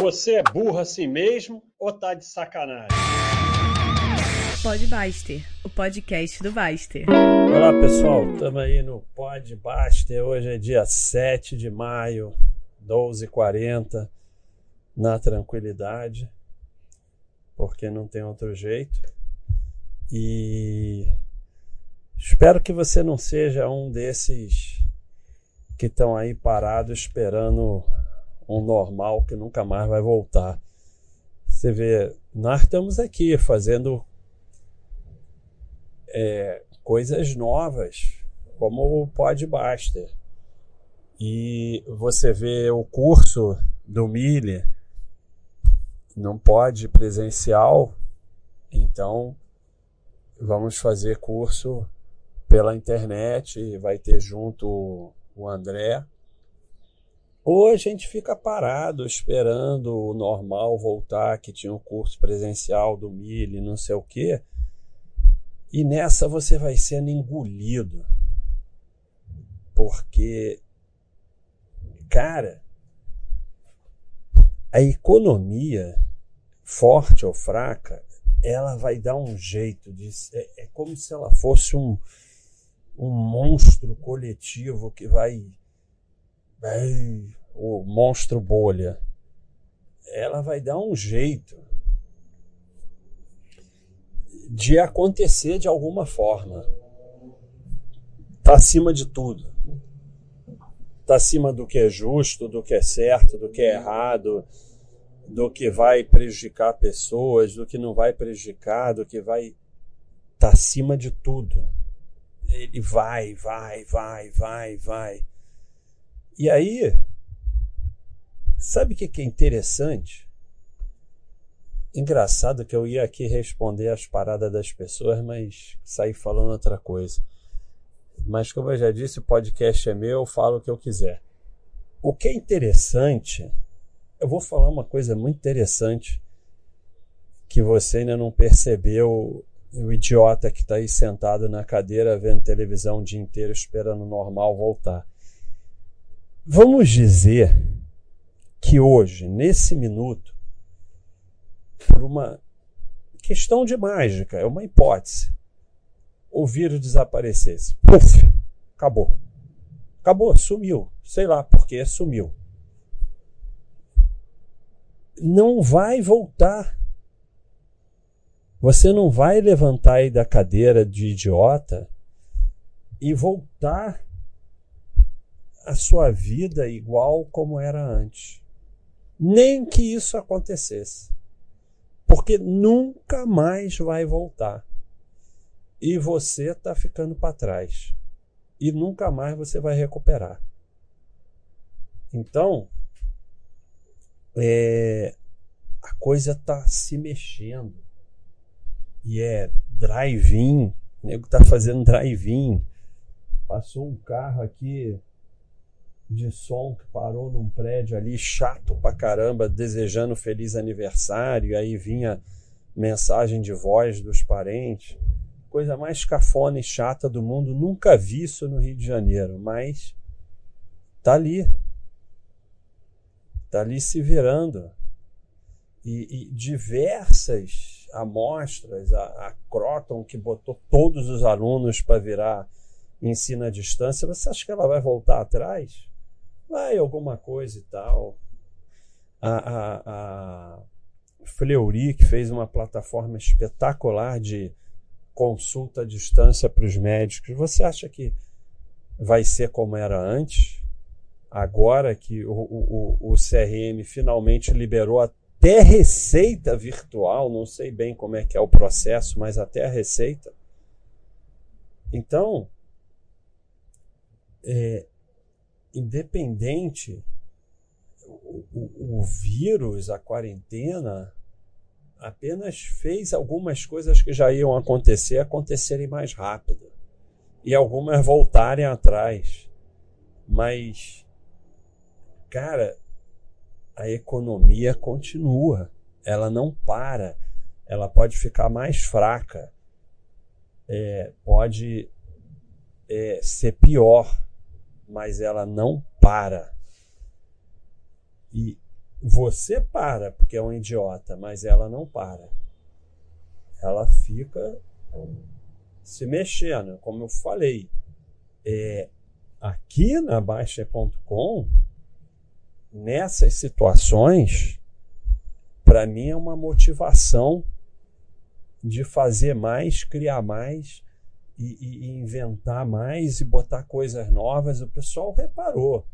Você é burro assim mesmo ou tá de sacanagem? Pod Baster, o podcast do Baster. Olá pessoal, estamos aí no Pod Baster. Hoje é dia 7 de maio, 12h40, na tranquilidade, porque não tem outro jeito. E espero que você não seja um desses que estão aí parados esperando um normal que nunca mais vai voltar. Você vê, nós estamos aqui fazendo é, coisas novas, como o Podbuster. E você vê o curso do Mille, não pode presencial, então vamos fazer curso pela internet, vai ter junto o André ou a gente fica parado esperando o normal voltar, que tinha um curso presencial do Mille, não sei o quê. E nessa você vai sendo engolido. Porque, cara, a economia, forte ou fraca, ela vai dar um jeito de. É, é como se ela fosse um, um monstro coletivo que vai o monstro bolha, ela vai dar um jeito de acontecer de alguma forma. Está acima de tudo. Está acima do que é justo, do que é certo, do que é errado, do que vai prejudicar pessoas, do que não vai prejudicar, do que vai. Está acima de tudo. Ele vai, vai, vai, vai, vai. E aí, sabe o que, é interessante? Engraçado que eu ia aqui responder as paradas das pessoas, mas saí falando outra coisa. Mas como eu já disse, o podcast é meu, eu falo o que eu quiser. O que é interessante, eu vou falar uma coisa muito interessante que você ainda não percebeu, o idiota que está aí sentado na cadeira vendo televisão o dia inteiro esperando o normal voltar. Vamos dizer que hoje, nesse minuto, por uma questão de mágica, é uma hipótese, o vírus desaparecesse. Puf, acabou. Acabou, sumiu. Sei lá por que sumiu. Não vai voltar. Você não vai levantar aí da cadeira de idiota e voltar a sua vida igual como era antes. Nem que isso acontecesse. Porque nunca mais vai voltar. E você está ficando para trás. E nunca mais você vai recuperar. Então, é, a coisa está se mexendo. E é drive-in, o nego está fazendo drive-in. Passou um carro aqui de som que parou num prédio ali, chato pra caramba, desejando feliz aniversário, e aí vinha mensagem de voz dos parentes. Coisa mais cafona e chata do mundo. Nunca vi isso no Rio de Janeiro, mas tá ali. Tá ali se virando. E, e diversas amostras, a, a Croton, que botou todos os alunos para virar ensino à distância, você acha que ela vai voltar atrás? Vai alguma coisa e tal. A, a, a Fleury, que fez uma plataforma espetacular de consulta à distância para os médicos, você acha que vai ser como era antes? Agora que o, o, o CRM finalmente liberou até receita virtual, não sei bem como é que é o processo, mas até a receita. Então, é, independente, o, o, o vírus, a quarentena, apenas fez algumas coisas que já iam acontecer acontecerem mais rápido e algumas voltarem atrás. Mas, cara, a economia continua, ela não para, ela pode ficar mais fraca, é, pode é, ser pior, mas ela não para. E você para, porque é um idiota, mas ela não para. Ela fica se mexendo, como eu falei. É, aqui na Baixa.com, nessas situações, para mim é uma motivação de fazer mais, criar mais e, e, inventar mais e botar coisas novas. O pessoal reparou.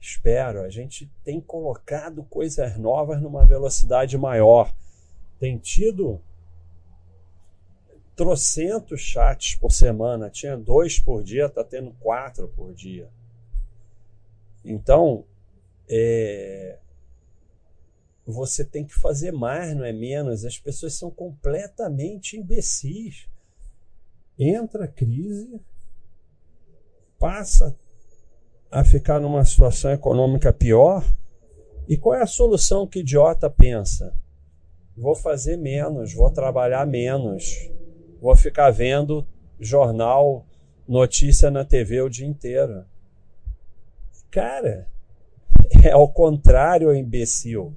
Espero, a gente tem colocado coisas novas numa velocidade maior. Tem tido trocentos chats por semana, tinha dois por dia, está tendo quatro por dia. Então, é, você tem que fazer mais, não é menos. As pessoas são completamente imbecis. Entra a crise, passa a ficar numa situação econômica pior. E qual é a solução que o idiota pensa? Vou fazer menos, vou trabalhar menos, vou ficar vendo jornal, notícia na TV o dia inteiro. Cara, é ao contrário, imbecil.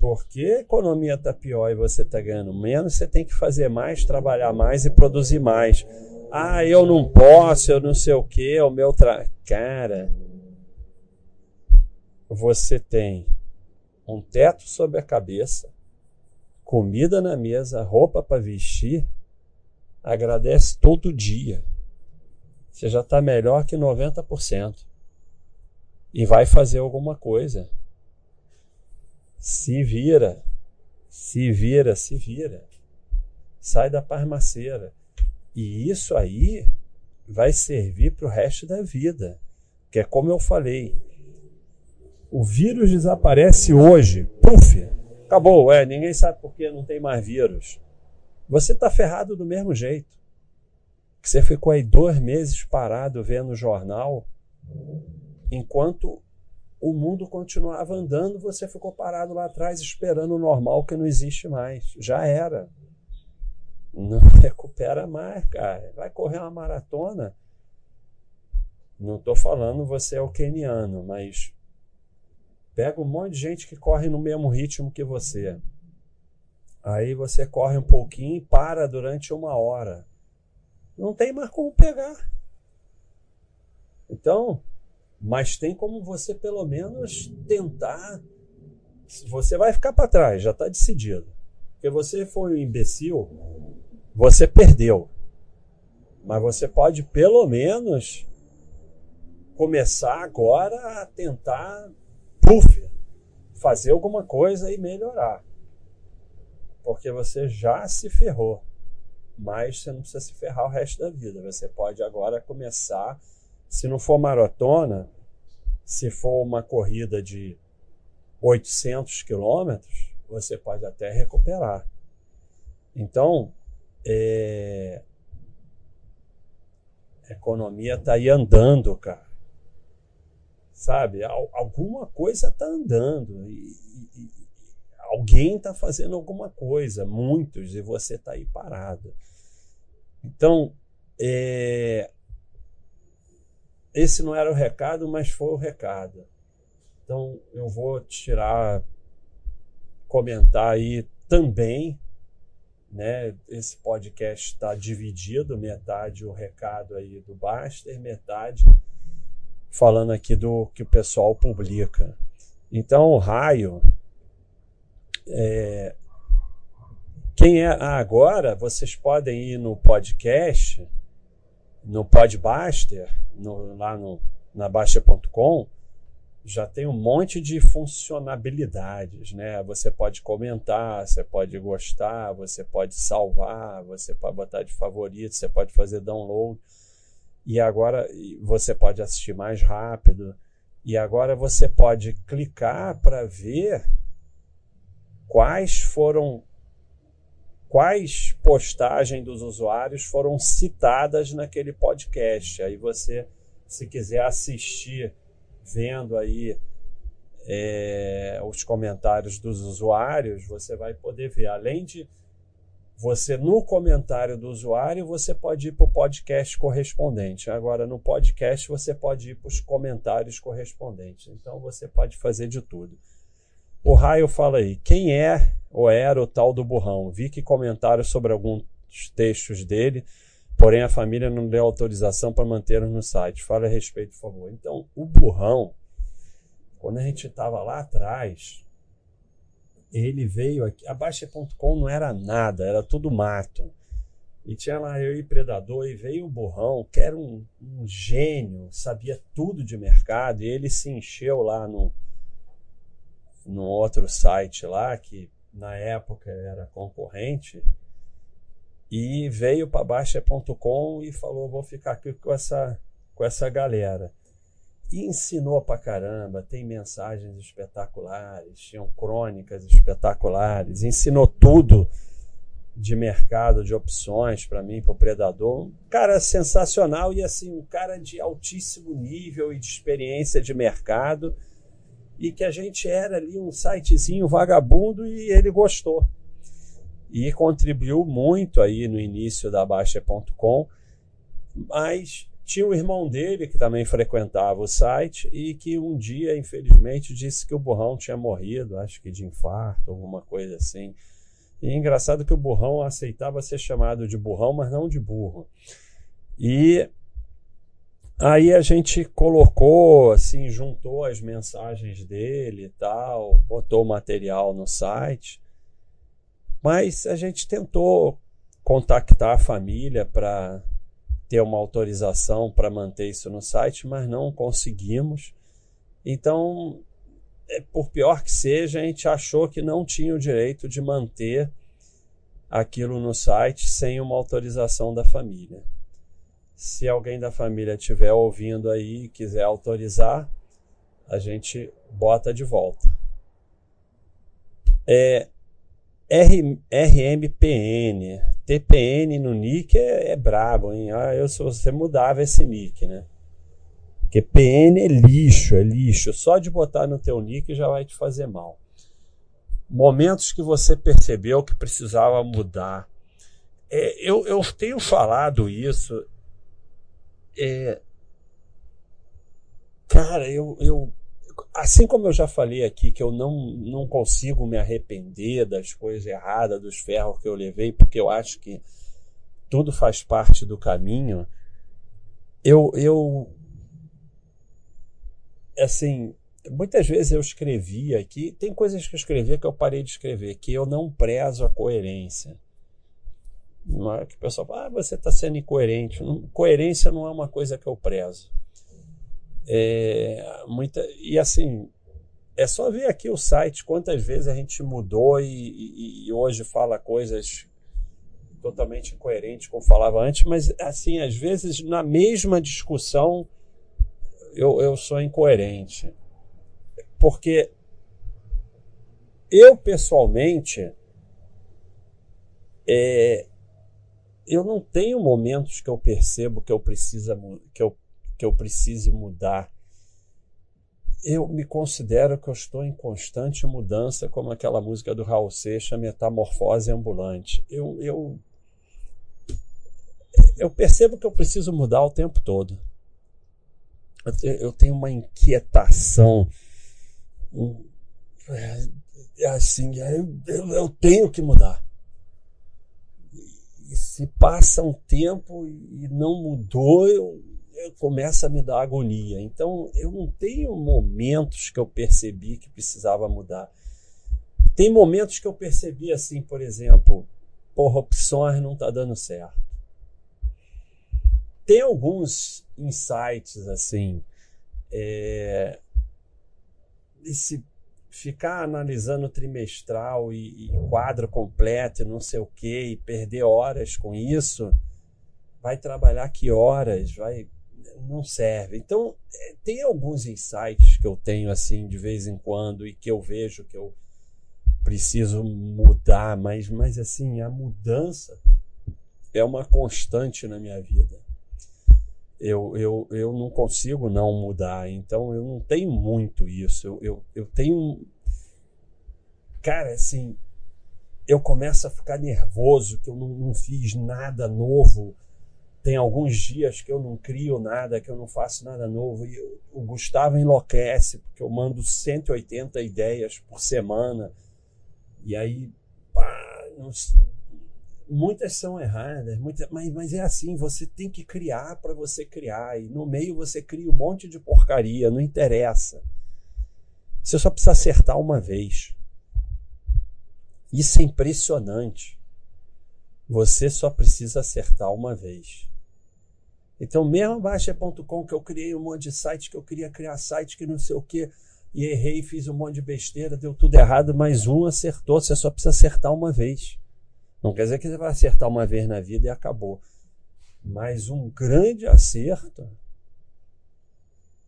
Porque a economia está pior e você está ganhando menos, você tem que fazer mais, trabalhar mais e produzir mais. Ah, eu não posso, eu não sei o que, o meu tra... Cara, você tem um teto sobre a cabeça, comida na mesa, roupa para vestir, agradece todo dia. Você já está melhor que 90%. E vai fazer alguma coisa. Se vira, se vira, se vira. Sai da parmaceira. E isso aí vai servir para o resto da vida. Que é como eu falei. O vírus desaparece hoje. Puf! Acabou. É, ninguém sabe por que não tem mais vírus. Você está ferrado do mesmo jeito. Você ficou aí dois meses parado vendo o jornal, enquanto o mundo continuava andando, você ficou parado lá atrás esperando o normal que não existe mais. Já era. Não recupera mais, cara. Vai correr uma maratona. Não estou falando você é o keniano, mas pega um monte de gente que corre no mesmo ritmo que você. Aí você corre um pouquinho e para durante uma hora. Não tem mais como pegar. Então, mas tem como você pelo menos tentar. Você vai ficar para trás, já está decidido. Porque você foi um imbecil, você perdeu. Mas você pode pelo menos começar agora a tentar, puf, fazer alguma coisa e melhorar. Porque você já se ferrou. Mas você não precisa se ferrar o resto da vida. Você pode agora começar se não for maratona, se for uma corrida de 800 quilômetros, você pode até recuperar. Então, é... a economia está aí andando, cara. Sabe? Alguma coisa está andando. E, e, alguém está fazendo alguma coisa, muitos, e você está aí parado. Então, é, esse não era o recado, mas foi o recado. Então eu vou tirar, comentar aí também, né? Esse podcast está dividido, metade o recado aí do Baster, metade falando aqui do que o pessoal publica. Então o raio é, quem é ah, agora, vocês podem ir no podcast no Podbuster, no, lá no, na Baixa.com, já tem um monte de funcionalidades, né? Você pode comentar, você pode gostar, você pode salvar, você pode botar de favorito, você pode fazer download. E agora você pode assistir mais rápido. E agora você pode clicar para ver quais foram quais postagens dos usuários foram citadas naquele podcast. Aí você, se quiser assistir vendo aí é, os comentários dos usuários, você vai poder ver. Além de você, no comentário do usuário, você pode ir para o podcast correspondente. Agora, no podcast, você pode ir para os comentários correspondentes. Então, você pode fazer de tudo. O Raio fala aí, quem é ou era o tal do burrão? Vi que comentaram sobre alguns textos dele, porém a família não deu autorização para manter no site. Fale a respeito, por favor. Então, o burrão, quando a gente estava lá atrás, ele veio aqui. A Baixa.com não era nada, era tudo mato. E tinha lá eu e Predador, e veio o Burrão, que era um, um gênio, sabia tudo de mercado, e ele se encheu lá no, no outro site lá, que na época era concorrente, e veio para Baixa.com e falou: vou ficar aqui com essa, com essa galera. E ensinou pra caramba, tem mensagens espetaculares, tinham crônicas espetaculares, ensinou tudo de mercado, de opções para mim, para o Predador. Um cara sensacional e assim, um cara de altíssimo nível e de experiência de mercado. E que a gente era ali um sitezinho vagabundo e ele gostou. E contribuiu muito aí no início da Baixa.com, mas tinha o irmão dele que também frequentava o site e que um dia, infelizmente, disse que o burrão tinha morrido, acho que de infarto, alguma coisa assim. E é engraçado que o burrão aceitava ser chamado de burrão, mas não de burro. E aí a gente colocou, assim, juntou as mensagens dele e tal, botou o material no site. Mas a gente tentou contactar a família para ter uma autorização para manter isso no site, mas não conseguimos. Então, é, por pior que seja, a gente achou que não tinha o direito de manter aquilo no site sem uma autorização da família. Se alguém da família estiver ouvindo aí e quiser autorizar, a gente bota de volta. É, R, RMPN. TPN no nick é, é brabo, hein? Ah, eu, se você mudava esse nick, né? Porque PN é lixo, é lixo. Só de botar no teu nick já vai te fazer mal. Momentos que você percebeu que precisava mudar. É, eu, eu tenho falado isso. É, cara, eu, eu assim como eu já falei aqui que eu não, não consigo me arrepender das coisas erradas, dos ferros que eu levei, porque eu acho que tudo faz parte do caminho, eu, eu assim, muitas vezes eu escrevi aqui, tem coisas que eu escrevia que eu parei de escrever, que eu não prezo a coerência. Não é que o pessoal fala, ah, você está sendo incoerente. coerência não é uma coisa que eu prezo. É, muita, e assim, é só ver aqui o site quantas vezes a gente mudou e, e, e hoje fala coisas totalmente incoerentes como falava antes, mas assim, às vezes na mesma discussão eu, eu sou incoerente. Porque eu pessoalmente é, eu não tenho momentos que eu percebo que eu precisa que eu que eu precise mudar. Eu me considero que eu estou em constante mudança, como aquela música do Raul Seixas, Metamorfose Ambulante. Eu, eu, eu percebo que eu preciso mudar o tempo todo. Eu tenho uma inquietação. É, assim, eu, eu tenho que mudar. Se passa um tempo e não mudou, eu, começa a me dar agonia. Então, eu não tenho momentos que eu percebi que precisava mudar. Tem momentos que eu percebi assim, por exemplo, porra, opções não está dando certo. Tem alguns insights assim, é, esse ficar analisando trimestral e, e quadro completo e não sei o que e perder horas com isso, vai trabalhar que horas, vai não serve. Então, é, tem alguns insights que eu tenho assim de vez em quando e que eu vejo que eu preciso mudar, mas, mas assim, a mudança é uma constante na minha vida. Eu, eu, eu não consigo não mudar, então eu não tenho muito isso. Eu, eu, eu tenho. Cara, assim, eu começo a ficar nervoso que eu não, não fiz nada novo tem alguns dias que eu não crio nada, que eu não faço nada novo. E o Gustavo enlouquece, porque eu mando 180 ideias por semana. E aí, pá, não, muitas são erradas, muitas, mas, mas é assim: você tem que criar para você criar. E no meio você cria um monte de porcaria, não interessa. Você só precisa acertar uma vez. Isso é impressionante. Você só precisa acertar uma vez. Então, mesmo Baixa.com, que eu criei um monte de site, que eu queria criar site que não sei o que, e errei, fiz um monte de besteira, deu tudo errado, mas um acertou. Você só precisa acertar uma vez. Não quer dizer que você vai acertar uma vez na vida e acabou. Mas um grande acerto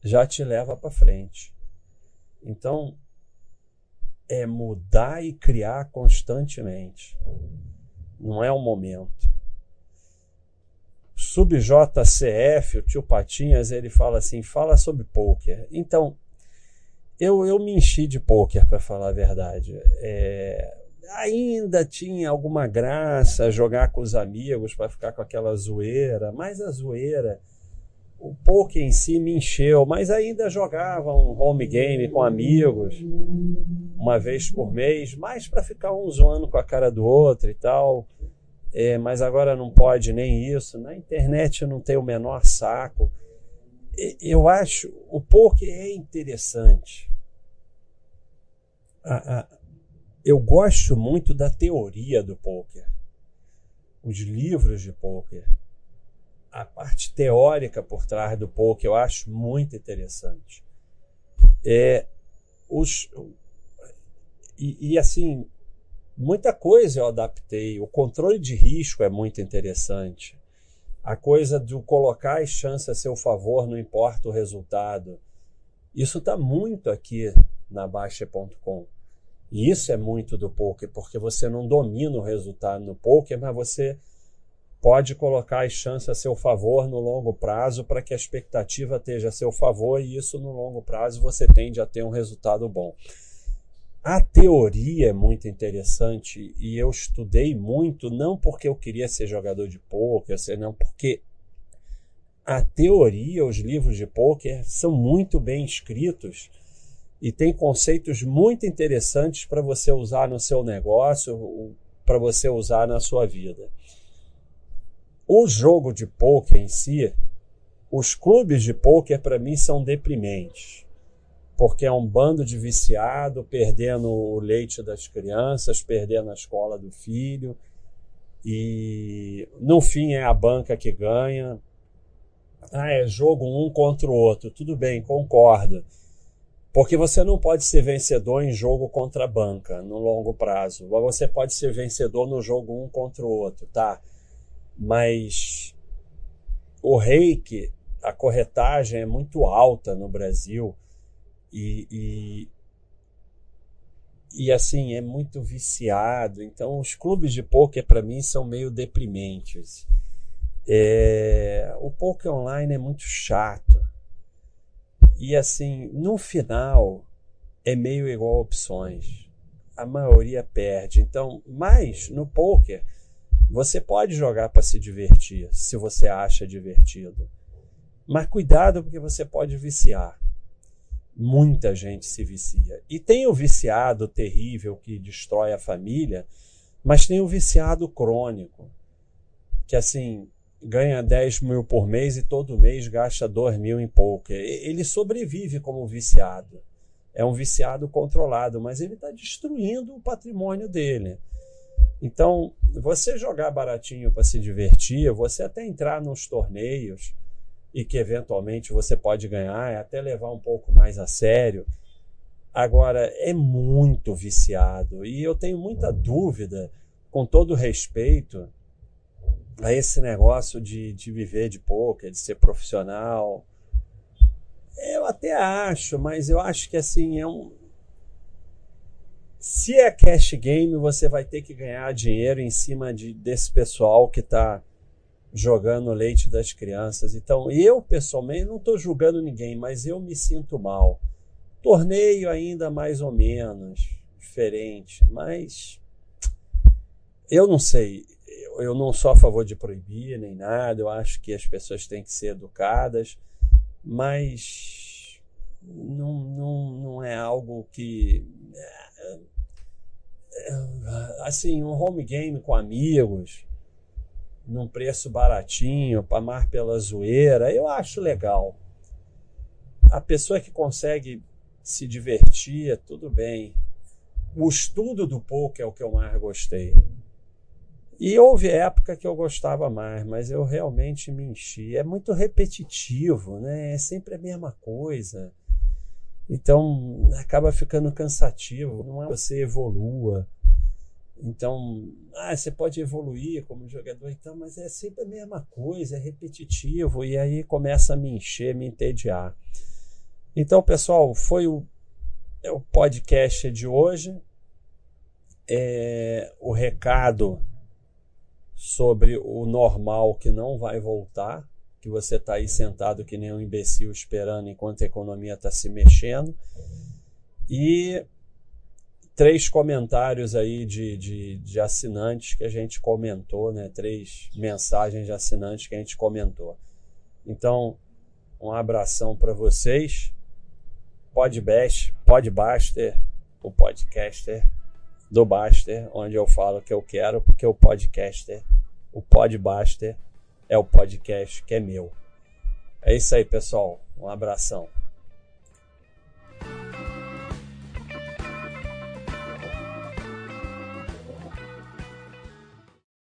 já te leva para frente. Então, é mudar e criar constantemente. Não é o momento. SubJCF, o tio Patinhas, ele fala assim: fala sobre poker. Então, eu, eu me enchi de poker, para falar a verdade. É, ainda tinha alguma graça jogar com os amigos para ficar com aquela zoeira, mas a zoeira, o poker em si me encheu, mas ainda jogava um home game com amigos, uma vez por mês, mais para ficar um zoando com a cara do outro e tal é, mas agora não pode nem isso. Na internet eu não tenho o menor saco. Eu acho o poker é interessante. Eu gosto muito da teoria do poker, os livros de poker, a parte teórica por trás do poker eu acho muito interessante. É, os, e, e assim, Muita coisa eu adaptei. O controle de risco é muito interessante. A coisa de colocar as chances a seu favor, não importa o resultado. Isso está muito aqui na Baixa.com. E isso é muito do poker, porque você não domina o resultado no poker, mas você pode colocar as chances a seu favor no longo prazo para que a expectativa esteja a seu favor e isso no longo prazo você tende a ter um resultado bom. A teoria é muito interessante e eu estudei muito, não porque eu queria ser jogador de pôquer, não porque a teoria, os livros de pôquer são muito bem escritos e tem conceitos muito interessantes para você usar no seu negócio, para você usar na sua vida. O jogo de pôquer em si, os clubes de pôquer para mim são deprimentes porque é um bando de viciado perdendo o leite das crianças, perdendo a escola do filho. E no fim é a banca que ganha. Ah, é jogo um contra o outro. Tudo bem, concordo. Porque você não pode ser vencedor em jogo contra a banca no longo prazo. Você pode ser vencedor no jogo um contra o outro, tá? Mas o reiki, a corretagem é muito alta no Brasil e, e, e assim, é muito viciado. Então, os clubes de poker para mim são meio deprimentes. É, o poker online é muito chato. E assim, no final, é meio igual opções. A maioria perde. Então, mas no poker, você pode jogar para se divertir, se você acha divertido. Mas cuidado porque você pode viciar. Muita gente se vicia. E tem o viciado terrível que destrói a família, mas tem o viciado crônico, que assim ganha 10 mil por mês e todo mês gasta 2 mil em poker. Ele sobrevive como viciado. É um viciado controlado, mas ele está destruindo o patrimônio dele. Então, você jogar baratinho para se divertir, você até entrar nos torneios, e que eventualmente você pode ganhar, até levar um pouco mais a sério. Agora, é muito viciado e eu tenho muita dúvida, com todo respeito, a esse negócio de, de viver de pouco, de ser profissional. Eu até acho, mas eu acho que assim, é um. Se é cash game, você vai ter que ganhar dinheiro em cima de, desse pessoal que está jogando leite das crianças. Então, eu pessoalmente não estou julgando ninguém, mas eu me sinto mal. Torneio ainda mais ou menos diferente, mas eu não sei. Eu não sou a favor de proibir nem nada, eu acho que as pessoas têm que ser educadas, mas não, não, não é algo que. É, assim, um home game com amigos, num preço baratinho, para amar pela zoeira, eu acho legal. A pessoa que consegue se divertir, tudo bem. O estudo do poker é o que eu mais gostei. E houve época que eu gostava mais, mas eu realmente me enchi. É muito repetitivo, né? É sempre a mesma coisa. Então acaba ficando cansativo. Não é você evolua. Então, ah, você pode evoluir como jogador, então, mas é sempre a mesma coisa, é repetitivo, e aí começa a me encher, me entediar. Então, pessoal, foi o, é o podcast de hoje. É, o recado sobre o normal que não vai voltar, que você está aí sentado que nem um imbecil esperando enquanto a economia está se mexendo. E três comentários aí de, de, de, assinantes que a gente comentou, né? Três mensagens de assinantes que a gente comentou. Então, um abração para vocês. Podbest, Podbaster, o podcaster do Baster, onde eu falo que eu quero, porque o podcaster, o Podbaster, é o podcast que é meu. É isso aí, pessoal. Um abração.